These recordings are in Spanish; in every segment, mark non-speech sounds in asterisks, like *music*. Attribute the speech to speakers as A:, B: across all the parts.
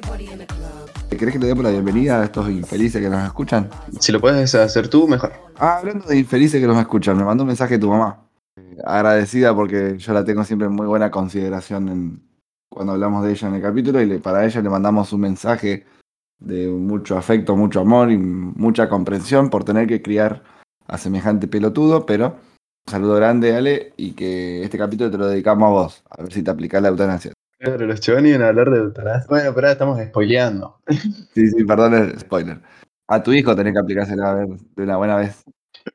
A: Club.
B: ¿Querés que le demos la bienvenida a estos infelices que nos escuchan?
C: Si lo puedes hacer tú, mejor.
B: Ah, hablando de infelices que nos escuchan, me mandó un mensaje tu mamá. Eh, agradecida porque yo la tengo siempre en muy buena consideración en- cuando hablamos de ella en el capítulo y le- para ella le mandamos un mensaje de mucho afecto, mucho amor y mucha comprensión por tener que criar a semejante pelotudo, pero un saludo grande, Ale, y que este capítulo te lo dedicamos a vos, a ver si te aplicás la eutanasia.
C: Pero los chavales iban a hablar de eutanasia. Bueno, pero ahora estamos spoileando.
B: Sí, sí, perdón el spoiler. A tu hijo tenés que aplicársela a ver de una buena vez.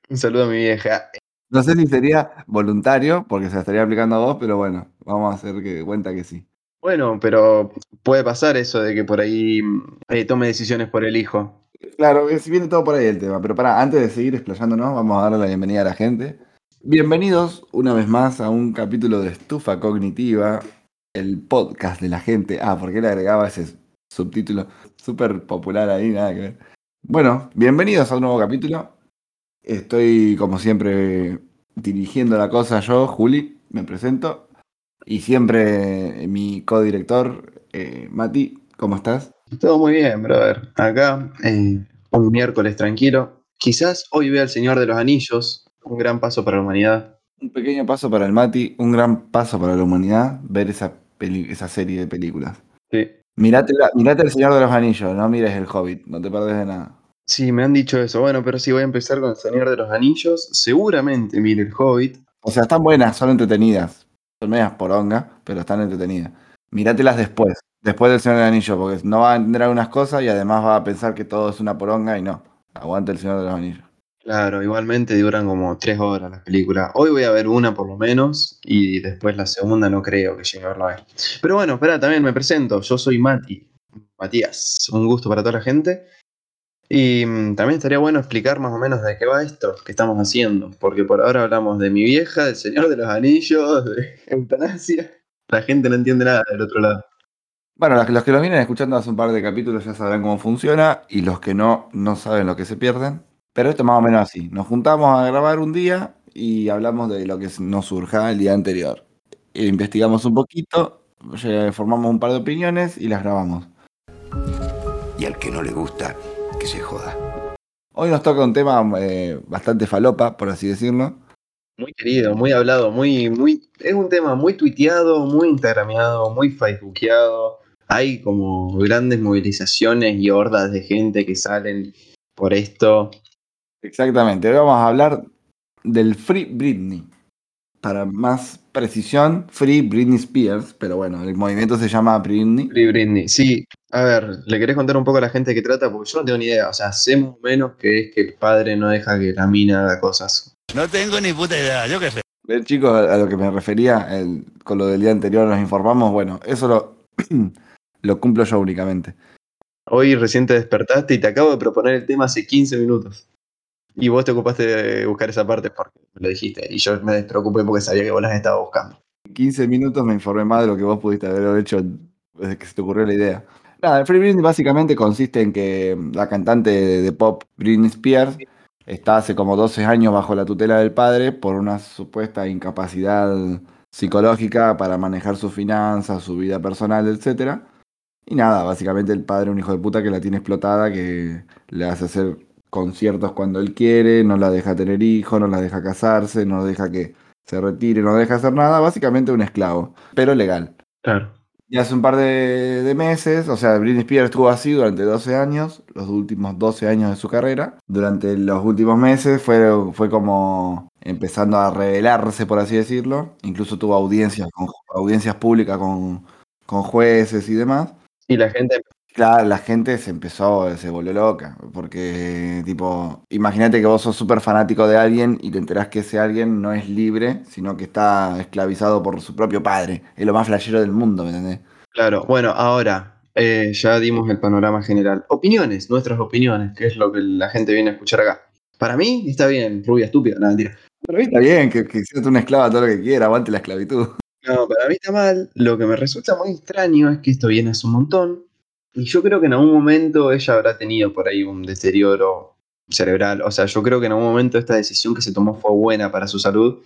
C: Un saludo a mi vieja.
B: No sé si sería voluntario, porque se la estaría aplicando a vos, pero bueno, vamos a hacer que cuenta que sí.
C: Bueno, pero puede pasar eso de que por ahí eh, tome decisiones por el hijo.
B: Claro, si viene todo por ahí el tema, pero para antes de seguir explayándonos, vamos a darle la bienvenida a la gente. Bienvenidos una vez más a un capítulo de Estufa Cognitiva, el podcast de la gente. Ah, ¿por qué le agregaba ese subtítulo súper popular ahí? Nada que ver. Bueno, bienvenidos a un nuevo capítulo. Estoy, como siempre, dirigiendo la cosa yo, Juli, me presento. Y siempre eh, mi codirector, eh, Mati, ¿cómo estás?
C: Todo muy bien, brother. Acá, eh, un miércoles tranquilo. Quizás hoy vea El Señor de los Anillos, un gran paso para la humanidad.
B: Un pequeño paso para el Mati, un gran paso para la humanidad, ver esa, peli- esa serie de películas.
C: Sí.
B: Mirate, la- mirate El Señor de los Anillos, no mires El Hobbit, no te perdés de nada.
C: Sí, me han dicho eso. Bueno, pero sí voy a empezar con El Señor de los Anillos. Seguramente mire El Hobbit.
B: O sea, están buenas, son entretenidas. Son medias poronga, pero están entretenidas. Mirátelas después, después del Señor del Anillo, porque no va a entender algunas cosas y además va a pensar que todo es una poronga y no. Aguanta El Señor de los Anillos.
C: Claro, igualmente duran como tres horas las películas. Hoy voy a ver una por lo menos y después la segunda no creo que llegue a verla. Pero bueno, espera, también me presento. Yo soy Mati, Matías. Un gusto para toda la gente. Y mm, también estaría bueno explicar más o menos de qué va esto que estamos haciendo. Porque por ahora hablamos de mi vieja, del Señor de los Anillos, de eutanasia. La gente no entiende nada del otro lado.
B: Bueno, los que, los vienen escuchando hace un par de capítulos ya sabrán cómo funciona y los que no, no saben lo que se pierden. Pero esto es más o menos así. Nos juntamos a grabar un día y hablamos de lo que nos surja el día anterior. E investigamos un poquito, eh, formamos un par de opiniones y las grabamos.
D: Y al que no le gusta, que se joda.
B: Hoy nos toca un tema eh, bastante falopa, por así decirlo.
C: Muy querido, muy hablado, muy, muy. Es un tema muy tuiteado, muy instagrameado, muy facebookeado. Hay como grandes movilizaciones y hordas de gente que salen por esto.
B: Exactamente, hoy vamos a hablar del Free Britney. Para más precisión, Free Britney Spears, pero bueno, el movimiento se llama Britney.
C: Free Britney. Sí, a ver, ¿le querés contar un poco a la gente de qué trata? Porque yo no tengo ni idea. O sea, sé más o menos que es que el padre no deja que la mina haga cosas.
D: No tengo ni puta idea, yo qué sé.
B: Ven, chicos, a a lo que me refería el- con lo del día anterior nos informamos, bueno, eso lo, *clears throat* lo cumplo yo únicamente.
C: Hoy recién te despertaste y te acabo de proponer el tema hace 15 minutos. Y vos te ocupaste de buscar esa parte porque lo dijiste. Y yo me despreocupé porque sabía que vos las estabas buscando.
B: En 15 minutos me informé más de lo que vos pudiste haber hecho desde que se te ocurrió la idea. Nada, el Free Britney básicamente consiste en que la cantante de pop Britney Spears está hace como 12 años bajo la tutela del padre por una supuesta incapacidad psicológica para manejar sus finanzas, su vida personal, etc. Y nada, básicamente el padre es un hijo de puta que la tiene explotada, que le hace hacer conciertos cuando él quiere, no la deja tener hijos, no la deja casarse, no deja que se retire, no deja hacer nada, básicamente un esclavo, pero legal.
C: Claro.
B: Y hace un par de, de meses, o sea, Britney Spears estuvo así durante 12 años, los últimos 12 años de su carrera. Durante los últimos meses fue, fue como empezando a revelarse, por así decirlo. Incluso tuvo audiencias, con, audiencias públicas con, con jueces y demás.
C: Y la gente
B: Claro, la gente se empezó, se volvió loca, porque tipo, imagínate que vos sos súper fanático de alguien y te enterás que ese alguien no es libre, sino que está esclavizado por su propio padre. Es lo más flashero del mundo, ¿me entendés?
C: Claro, bueno, ahora eh, ya dimos el panorama general. Opiniones, nuestras opiniones, que es lo que la gente viene a escuchar acá. Para mí está bien, rubia estúpida, no mentira.
B: Pero a mí está bien que, que seas una esclava todo lo que quiera, aguante la esclavitud.
C: No, para mí está mal. Lo que me resulta muy extraño es que esto viene hace un montón. Y yo creo que en algún momento ella habrá tenido por ahí un deterioro cerebral. O sea, yo creo que en algún momento esta decisión que se tomó fue buena para su salud,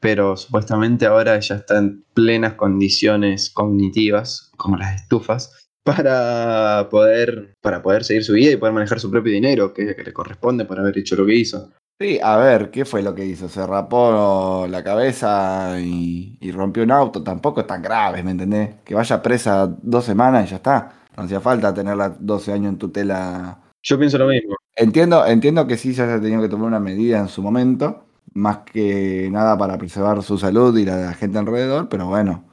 C: pero supuestamente ahora ella está en plenas condiciones cognitivas, como las estufas, para poder, para poder seguir su vida y poder manejar su propio dinero, que, que le corresponde por haber hecho lo que hizo.
B: Sí, a ver, ¿qué fue lo que hizo? Se rapó la cabeza y, y rompió un auto. Tampoco es tan grave, ¿me entendés? Que vaya presa dos semanas y ya está. No hacía falta tenerla 12 años en tutela.
C: Yo pienso lo mismo.
B: Entiendo, entiendo que sí se haya tenido que tomar una medida en su momento, más que nada para preservar su salud y la de la gente alrededor, pero bueno,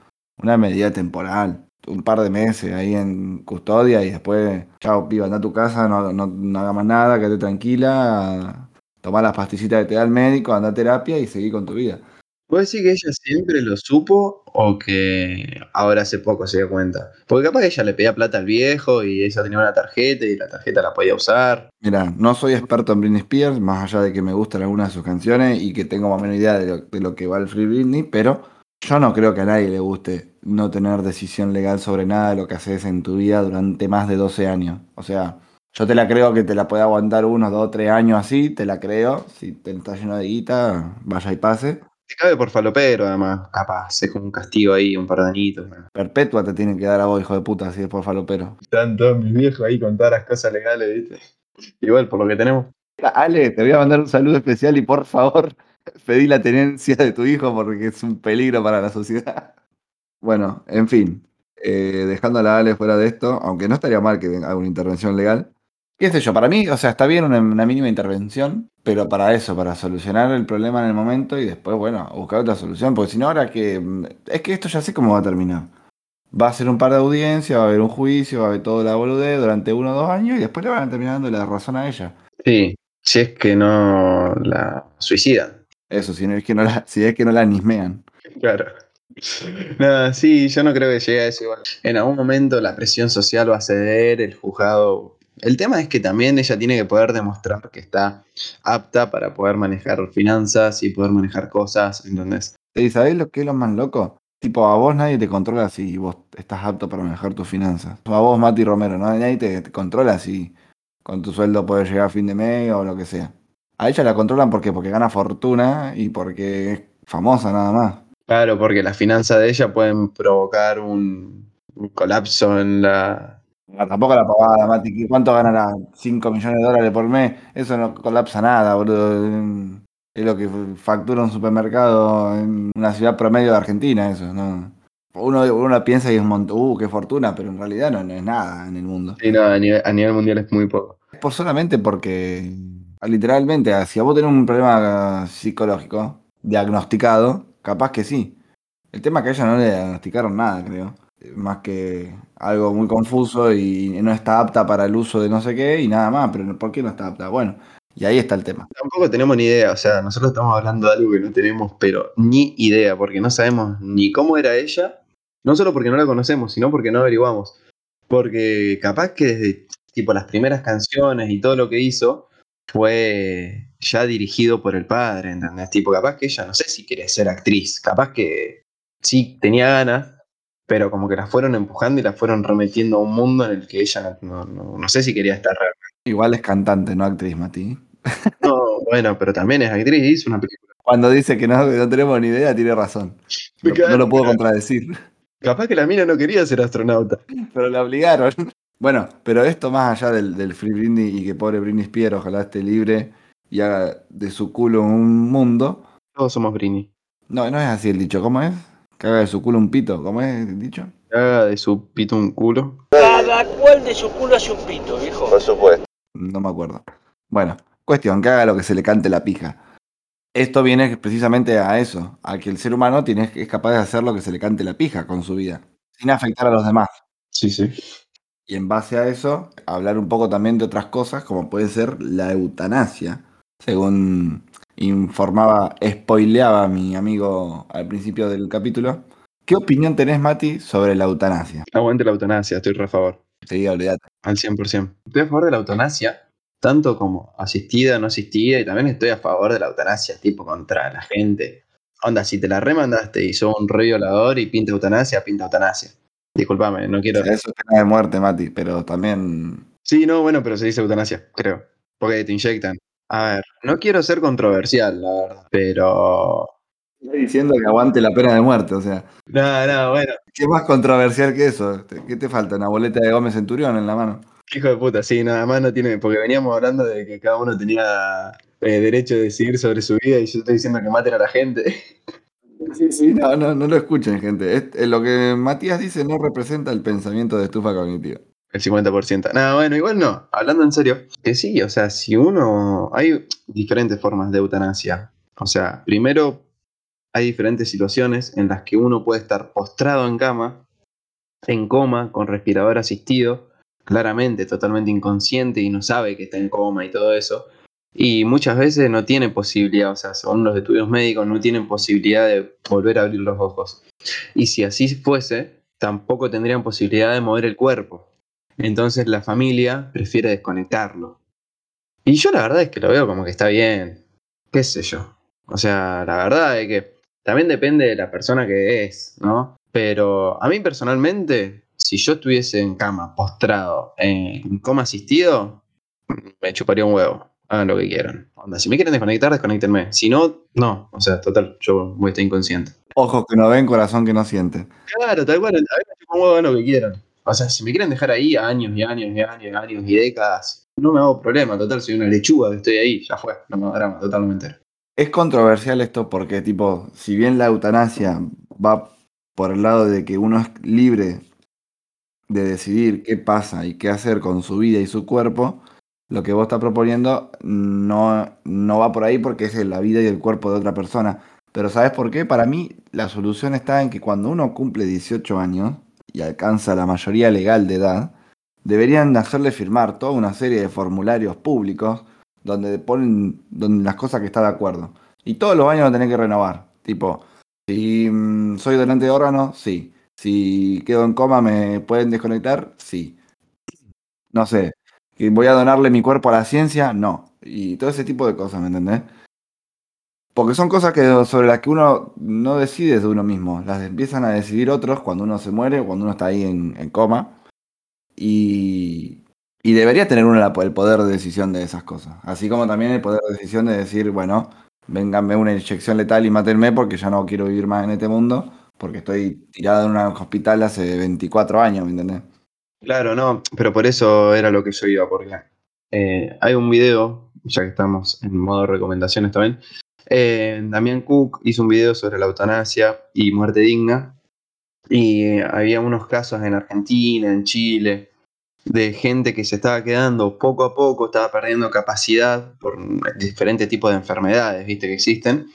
B: una medida temporal. Un par de meses ahí en custodia y después, chao, piba, anda a tu casa, no, no, no haga más nada, quédate tranquila, tomá las pastillitas que te da el médico, anda a terapia y seguí con tu vida.
C: ¿Puedes decir que ella siempre lo supo o que ahora hace poco se dio cuenta? Porque capaz que ella le pedía plata al viejo y ella tenía una tarjeta y la tarjeta la podía usar.
B: Mira, no soy experto en Britney Spears, más allá de que me gustan algunas de sus canciones y que tengo más o menos idea de lo, que va el Free Britney, pero yo no creo que a nadie le guste no tener decisión legal sobre nada de lo que haces en tu vida durante más de 12 años. O sea, yo te la creo que te la puede aguantar unos 2 o 3 años así, te la creo. Si te está lleno de guita, vaya y pase.
C: Te cabe por falopero, además. Capaz, es como un castigo ahí, un par de añitos. ¿no?
B: Perpetua te tienen que dar a vos, hijo de puta, si es por falopero.
C: Están todos mis viejos ahí con todas las cosas legales, ¿viste? Igual, por lo que tenemos.
B: Ale, te voy a mandar un saludo especial y por favor, *laughs* pedí la tenencia de tu hijo porque es un peligro para la sociedad. *laughs* Bueno, en fin, eh, dejando a la Ale fuera de esto, aunque no estaría mal que haga una intervención legal. ¿Qué sé yo? Para mí, o sea, está bien una, una mínima intervención, pero para eso, para solucionar el problema en el momento y después, bueno, buscar otra solución, porque si no, ahora que. Es que esto ya sé cómo va a terminar. Va a ser un par de audiencias, va a haber un juicio, va a haber toda la boludez durante uno o dos años y después le van a terminar dando la razón a ella.
C: Sí, si es que no la suicidan.
B: Eso, si, no es, que no la, si es que no la nismean.
C: Claro. No, sí, yo no creo que llegue a eso igual. En algún momento la presión social va a ceder, el juzgado. El tema es que también ella tiene que poder demostrar que está apta para poder manejar finanzas y poder manejar cosas, ¿entendés?
B: ¿Y sabés lo que es lo más loco? Tipo, a vos nadie te controla si vos estás apto para manejar tus finanzas. A vos, Mati Romero, ¿no? nadie te, te controla si con tu sueldo puedes llegar a fin de mes o lo que sea. A ella la controlan ¿por qué? porque gana fortuna y porque es famosa nada más.
C: Claro, porque las finanzas de ella pueden provocar un, un colapso en la...
B: Tampoco la pavada, Mati. ¿Cuánto ganará? ¿5 millones de dólares por mes? Eso no colapsa nada, boludo. Es lo que factura un supermercado en una ciudad promedio de Argentina, eso, ¿no? Uno, uno piensa que es un montón, uh, qué fortuna, pero en realidad no, no es nada en el mundo.
C: Sí, no, a nivel, a nivel mundial es muy poco.
B: Es por solamente porque, literalmente, si a vos tenés un problema psicológico diagnosticado, capaz que sí. El tema es que a ella no le diagnosticaron nada, creo. Más que algo muy confuso y no está apta para el uso de no sé qué y nada más. Pero ¿por qué no está apta? Bueno, y ahí está el tema.
C: Tampoco tenemos ni idea, o sea, nosotros estamos hablando de algo que no tenemos, pero ni idea, porque no sabemos ni cómo era ella, no solo porque no la conocemos, sino porque no averiguamos. Porque capaz que desde tipo las primeras canciones y todo lo que hizo fue ya dirigido por el padre, ¿entendés? Tipo, capaz que ella no sé si quiere ser actriz, capaz que sí tenía ganas, pero como que la fueron empujando y la fueron remetiendo a un mundo en el que ella no, no, no sé si quería estar realmente.
B: Igual es cantante, no actriz, Mati.
C: No, bueno, pero también es actriz, hizo una película.
B: Cuando dice que no, que no tenemos ni idea, tiene razón. No, no lo puedo contradecir.
C: Capaz que la mina no quería ser astronauta.
B: Pero la obligaron. Bueno, pero esto más allá del, del Free Britney y que pobre Britney Spears ojalá esté libre y haga de su culo un mundo.
C: Todos somos Britney.
B: No, no es así el dicho. ¿Cómo es? Que haga de su culo un pito. ¿Cómo es dicho?
C: Haga de su pito un culo.
E: Cada cual de su culo hace un pito, viejo.
D: Por supuesto.
B: No me acuerdo. Bueno, cuestión, que haga lo que se le cante la pija. Esto viene precisamente a eso, a que el ser humano tiene, es capaz de hacer lo que se le cante la pija con su vida, sin afectar a los demás.
C: Sí, sí.
B: Y en base a eso, hablar un poco también de otras cosas, como puede ser la eutanasia, según informaba, spoileaba mi amigo al principio del capítulo. ¿Qué opinión tenés, Mati, sobre la eutanasia?
C: Aguante la eutanasia, estoy re a favor.
B: Sí, olvídate.
C: Al 100%. Estoy a favor de la eutanasia tanto como asistida, no asistida, y también estoy a favor de la eutanasia, tipo contra la gente. Onda, si te la remandaste y sos un re violador y pinta eutanasia, pinta eutanasia. Disculpame, no quiero.
B: Eso es pena de muerte, Mati, pero también.
C: Sí, no, bueno, pero se dice eutanasia, creo. Porque te inyectan. A ver, no quiero ser controversial, la verdad, pero.
B: Estoy diciendo que aguante la pena de muerte, o sea.
C: No, no, bueno.
B: ¿Qué más controversial que eso? ¿Qué te falta? ¿Una boleta de Gómez Centurión en la mano?
C: Hijo de puta, sí, nada más no tiene. Porque veníamos hablando de que cada uno tenía eh, derecho de decidir sobre su vida y yo estoy diciendo que maten a la gente.
B: Sí, sí, no, no, no lo escuchen, gente. Es- lo que Matías dice no representa el pensamiento de estufa cognitiva.
C: El 50%. No, bueno, igual no. Hablando en serio. Que sí, o sea, si uno. Hay diferentes formas de eutanasia. O sea, primero hay diferentes situaciones en las que uno puede estar postrado en cama, en coma, con respirador asistido, claramente totalmente inconsciente y no sabe que está en coma y todo eso. Y muchas veces no tiene posibilidad, o sea, según los estudios médicos, no tienen posibilidad de volver a abrir los ojos. Y si así fuese, tampoco tendrían posibilidad de mover el cuerpo. Entonces la familia prefiere desconectarlo. Y yo la verdad es que lo veo como que está bien. ¿Qué sé yo? O sea, la verdad es que también depende de la persona que es, ¿no? Pero a mí personalmente, si yo estuviese en cama, postrado, en coma asistido, me chuparía un huevo. Hagan lo que quieran. Onda, si me quieren desconectar, desconectenme. Si no, no. O sea, total, yo voy a estar inconsciente.
B: Ojos que no ven, corazón que no siente.
C: Claro, tal cual. A mí me chupa un huevo, hagan lo que quieran. O sea, si me quieren dejar ahí años y años y años y años y décadas, no me hago problema. Total, soy una lechuga que estoy ahí. Ya fue. No me drama, totalmente.
B: Es controversial esto porque, tipo, si bien la eutanasia va por el lado de que uno es libre de decidir qué pasa y qué hacer con su vida y su cuerpo, lo que vos estás proponiendo no, no va por ahí porque es la vida y el cuerpo de otra persona. Pero ¿sabes por qué? Para mí la solución está en que cuando uno cumple 18 años y alcanza la mayoría legal de edad, deberían hacerle firmar toda una serie de formularios públicos donde ponen donde las cosas que está de acuerdo. Y todos los años lo tenés que renovar. Tipo, si mm, soy donante de órganos, sí. Si quedo en coma, ¿me pueden desconectar? Sí. No sé. ¿Voy a donarle mi cuerpo a la ciencia? No. Y todo ese tipo de cosas, ¿me entendés? Porque son cosas que, sobre las que uno no decide de uno mismo. Las empiezan a decidir otros cuando uno se muere cuando uno está ahí en, coma. Y, y debería tener uno el poder de decisión de esas cosas. Así como también el poder de decisión de decir, bueno, vénganme una inyección letal y mátenme porque ya no quiero vivir más en este mundo. Porque estoy tirado en un hospital hace 24 años, ¿me entendés?
C: Claro, no, pero por eso era lo que yo iba, porque eh, hay un video, ya que estamos en modo recomendaciones también. Eh, Damián Cook hizo un video sobre la eutanasia y muerte digna. Y había unos casos en Argentina, en Chile, de gente que se estaba quedando poco a poco, estaba perdiendo capacidad por diferentes tipos de enfermedades, viste, que existen,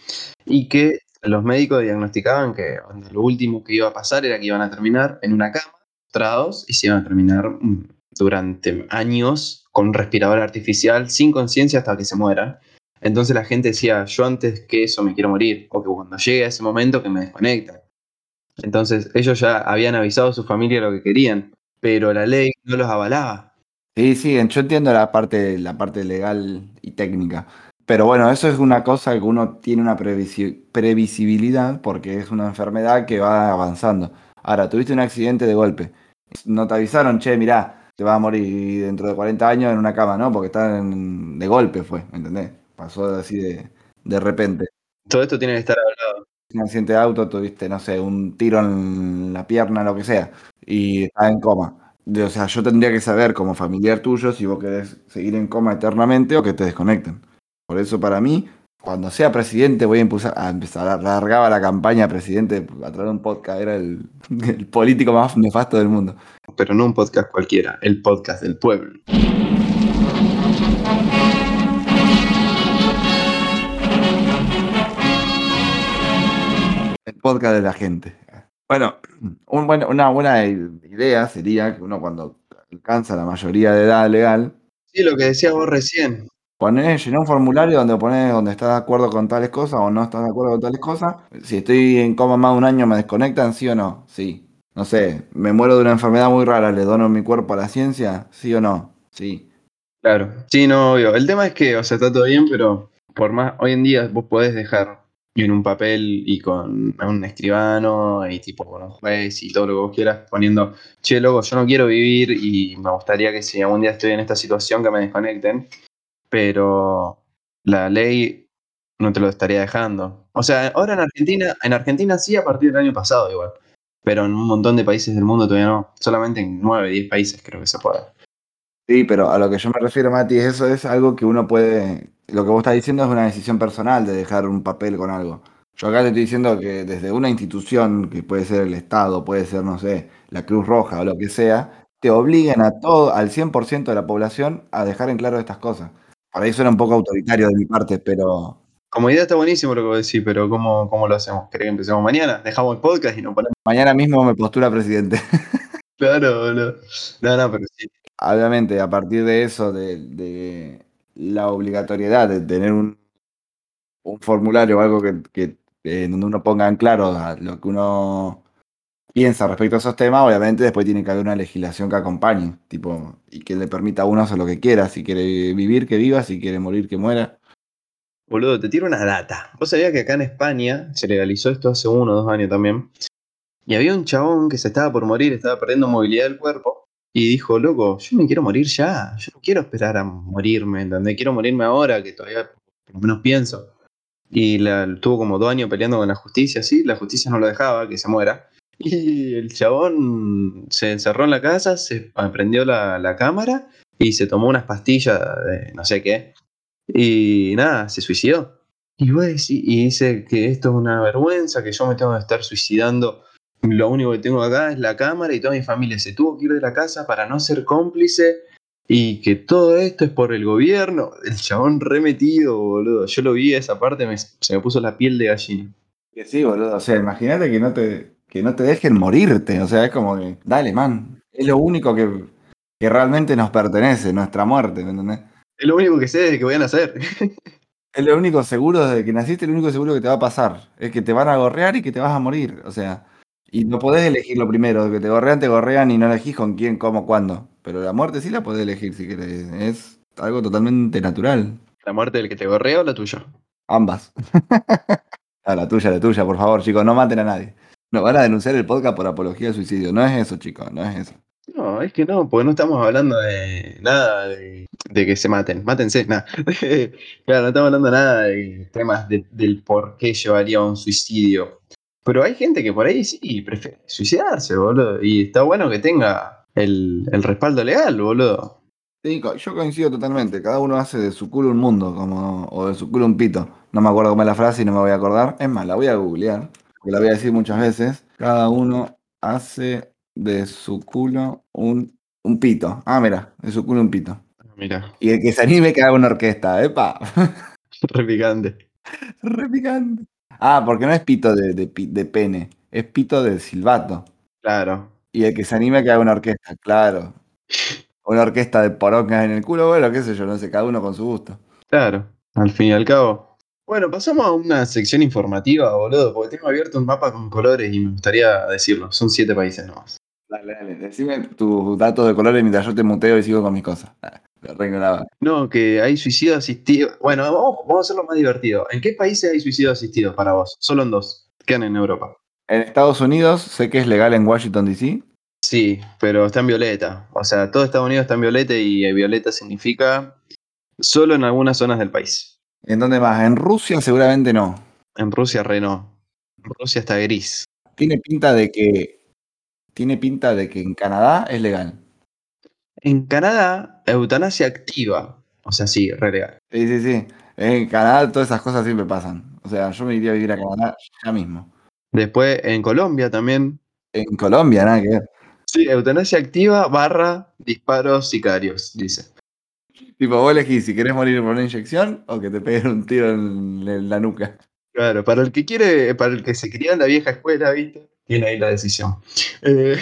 C: y que los médicos diagnosticaban que lo último que iba a pasar era que iban a terminar en una cama, postrados, y se iban a terminar mm, durante años con respirador artificial, sin conciencia hasta que se mueran. Entonces la gente decía, yo antes que eso me quiero morir, o que cuando llegue a ese momento que me desconectan. Entonces ellos ya habían avisado a su familia lo que querían, pero la ley no los avalaba.
B: Sí, sí, yo entiendo la parte, la parte legal y técnica. Pero bueno, eso es una cosa que uno tiene una previsi- previsibilidad porque es una enfermedad que va avanzando. Ahora, tuviste un accidente de golpe. No te avisaron, che, mirá, te vas a morir dentro de 40 años en una cama, ¿no? Porque está en- de golpe fue, ¿entendés? Pasó así de, de repente.
C: Todo esto tiene que estar hablado.
B: Un accidente de auto, tuviste, no sé, un tiro en la pierna, lo que sea, y estás en coma. O sea, yo tendría que saber como familiar tuyo si vos querés seguir en coma eternamente o que te desconecten. Por eso para mí, cuando sea presidente voy a impulsar, a empezar, a largaba la campaña presidente a través de un podcast, era el, *laughs* el político más nefasto del mundo.
C: Pero no un podcast cualquiera, el podcast del pueblo.
B: Podcast de la gente. Bueno, un buen- una buena idea sería que uno cuando alcanza la mayoría de edad legal,
C: Sí, lo que decías vos recién.
B: Ponés, llená un formulario donde pones donde estás de acuerdo con tales cosas o no estás de acuerdo con tales cosas. Si estoy en coma más de un año, ¿me desconectan? ¿Sí o no? Sí. No sé, me muero de una enfermedad muy rara, ¿le dono mi cuerpo a la ciencia? ¿Sí o no? Sí.
C: Claro, sí, no, obvio. El tema es que, o sea, está todo bien, pero por más, hoy en día vos podés dejar en un papel y con un escribano y tipo con un juez y todo lo que vos quieras, poniendo, che, loco, yo no quiero vivir y me gustaría que si algún día estoy en esta situación que me desconecten, pero la ley no te lo estaría dejando. O sea, ahora en Argentina, en Argentina sí a partir del año pasado igual, pero en un montón de países del mundo todavía no, solamente en 9, 10 países creo que se puede.
B: Sí, pero a lo que yo me refiero, Mati, eso es algo que uno puede. Lo que vos estás diciendo es una decisión personal de dejar un papel con algo. Yo acá te estoy diciendo que desde una institución, que puede ser el Estado, puede ser, no sé, la Cruz Roja o lo que sea, te obligan a todo, al 100% de la población, a dejar en claro estas cosas. Por ahí suena un poco autoritario de mi parte, pero.
C: Como idea está buenísimo lo que vos decís, pero ¿cómo, cómo lo hacemos? ¿Querés que empecemos mañana? Dejamos el podcast y nos ponemos.
B: Mañana mismo me postula presidente. *laughs*
C: Claro, boludo. No, no, pero sí.
B: Obviamente, a partir de eso, de, la obligatoriedad de tener un, un formulario o algo que, eh, donde uno ponga en claro lo que uno piensa respecto a esos temas, obviamente después tiene que haber una legislación que acompañe, tipo, y que le permita a uno hacer lo que quiera, si quiere vivir, que viva, si quiere morir, que muera.
C: Boludo, te tiro una data. Vos sabías que acá en España se legalizó esto hace uno o dos años también. Y había un chabón que se estaba por morir, estaba perdiendo movilidad del cuerpo. Y dijo, loco, yo me quiero morir ya. Yo no quiero esperar a morirme, ¿entendés? Quiero morirme ahora, que todavía por lo menos pienso. Y la, tuvo como dos años peleando con la justicia, sí, la justicia no lo dejaba, que se muera. *laughs* Y el chabón se encerró en la casa, se prendió la, la cámara y se tomó unas pastillas de no sé qué. Y nada, se suicidó. Y, vos y dice que esto es una vergüenza, que yo me tengo que estar suicidando. Lo único que tengo acá es la cámara y toda mi familia se tuvo que ir de la casa para no ser cómplice. Y que todo esto es por el gobierno. El chabón remetido, boludo. Yo lo vi esa parte, me- se me puso la piel de gallina.
B: Que sí, boludo. O sea, imagínate que no te, que no te dejen morirte. O sea, es como que, dale, man. Es lo único que, que realmente nos pertenece, nuestra muerte, ¿me entendés?
C: Es lo único que sé de que voy a hacer. *laughs*
B: Es lo único seguro desde que naciste, lo único seguro que te va a pasar. Es que te van a gorrear y que te vas a morir. O sea, y no podés elegir lo primero. Que te gorrean, te gorrean y no elegís con quién, cómo, cuándo. Pero la muerte sí la podés elegir si querés. Es algo totalmente natural.
C: ¿La muerte del que te gorrea o la tuya?
B: Ambas. *laughs* Ah, la tuya, la tuya, por favor, chicos, no maten a nadie. Nos van a denunciar el podcast por apología al suicidio. No es eso, chicos, no es eso.
C: No, es que no, porque no estamos hablando de nada de, de que se maten. Mátense, nada. *laughs* claro, no estamos hablando nada de temas de- del por qué llevaría a un suicidio. Pero hay gente que por ahí sí prefiere suicidarse, boludo. Y está bueno que tenga el, el respaldo legal, boludo.
B: Sí, yo coincido totalmente. Cada uno hace de su culo un mundo, como, o de su culo un pito. No me acuerdo cómo es la frase y no me voy a acordar. Es más, la voy a googlear, porque la voy a decir muchas veces. Cada uno hace de su culo un, un pito. Ah, mira, de su culo un pito.
C: Mira,
B: Y el que se anime que haga una orquesta, ¡epa! *laughs*
C: re picante.
B: Re picante. Ah, porque no es pito de, de de pene, es pito de silbato.
C: Claro.
B: Y el que se anime que haga una orquesta, claro. Una orquesta de porongas en el culo, bueno, qué sé yo, no sé, cada uno con su gusto.
C: Claro, al fin y al cabo. Bueno, pasamos a una sección informativa, boludo, porque tengo abierto un mapa con colores y me gustaría decirlo. Son siete países nomás.
B: Dale, dale, decime tus datos de colores mientras yo te muteo y sigo con mis cosas. Ah,
C: No, que hay suicidio asistido. Bueno, vamos, vamos a hacerlo más divertido. ¿En qué países hay suicidio asistido para vos? Solo en dos. Quedan en Europa.
B: En Estados Unidos sé que es legal en Washington, D.C.
C: Sí, pero está en violeta. O sea, todo Estados Unidos está en violeta y eh, violeta significa solo en algunas zonas del país.
B: ¿En dónde más? En Rusia seguramente no.
C: En Rusia, re no. En Rusia está gris.
B: Tiene pinta de que. Tiene pinta de que en Canadá es legal.
C: En Canadá, eutanasia activa. O sea, sí, re legal.
B: Sí, sí, sí. En Canadá todas esas cosas siempre pasan. O sea, yo me iría a vivir a Canadá ya mismo.
C: Después, en Colombia también.
B: En Colombia, nada que ver.
C: Sí, eutanasia activa barra disparos sicarios, dice.
B: Tipo, vos elegís si querés morir por una inyección o que te peguen un tiro en, en la nuca.
C: Claro, para el que quiere, para el que se crió en la vieja escuela, ¿viste? Tiene ahí la decisión. Eh,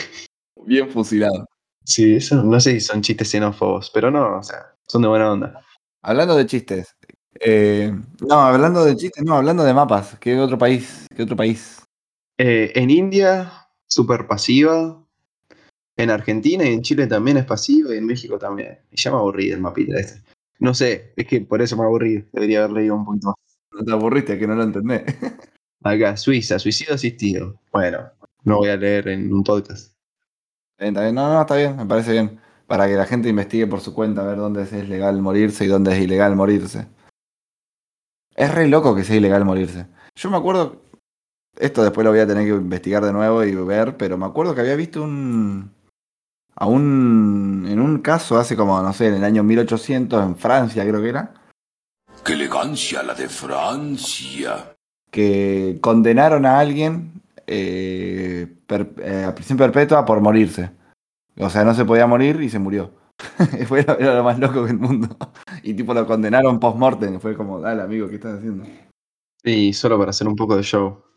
B: Bien fusilado.
C: Sí, eso no sé si son chistes xenófobos, pero no, o sea, son de buena onda.
B: Hablando de chistes. eh, no, hablando de chistes, no, hablando de mapas. ¿Qué otro país? ¿Qué otro país?
C: Eh, en India, súper pasiva. En Argentina y en Chile también es pasivo y en México también. Y ya me aburrí del mapita este. No sé, es que por eso me aburrí. Debería haber leído un poquito más.
B: No te aburriste, que no lo entendés. *laughs*
C: Acá, Suiza, suicidio asistido. Bueno, no voy a leer en un podcast.
B: Está bien, está bien. No, no, está bien, me parece bien. Para que la gente investigue por su cuenta, a ver dónde es legal morirse y dónde es ilegal morirse. Es re loco que sea ilegal morirse. Yo me acuerdo, esto después lo voy a tener que investigar de nuevo y ver, pero me acuerdo que había visto un... A un, en un caso hace como, no sé, en el año 1800 en Francia creo que era,
D: ¡Qué elegancia la de Francia!
B: que condenaron a alguien eh, eh, prisión perpetua por morirse. O sea, no se podía morir y se murió. *laughs* Fue lo, era lo más loco del mundo. *laughs* Y tipo lo condenaron post-mortem. Fue como, dale amigo, ¿qué estás haciendo?
C: Y solo para hacer un poco de show.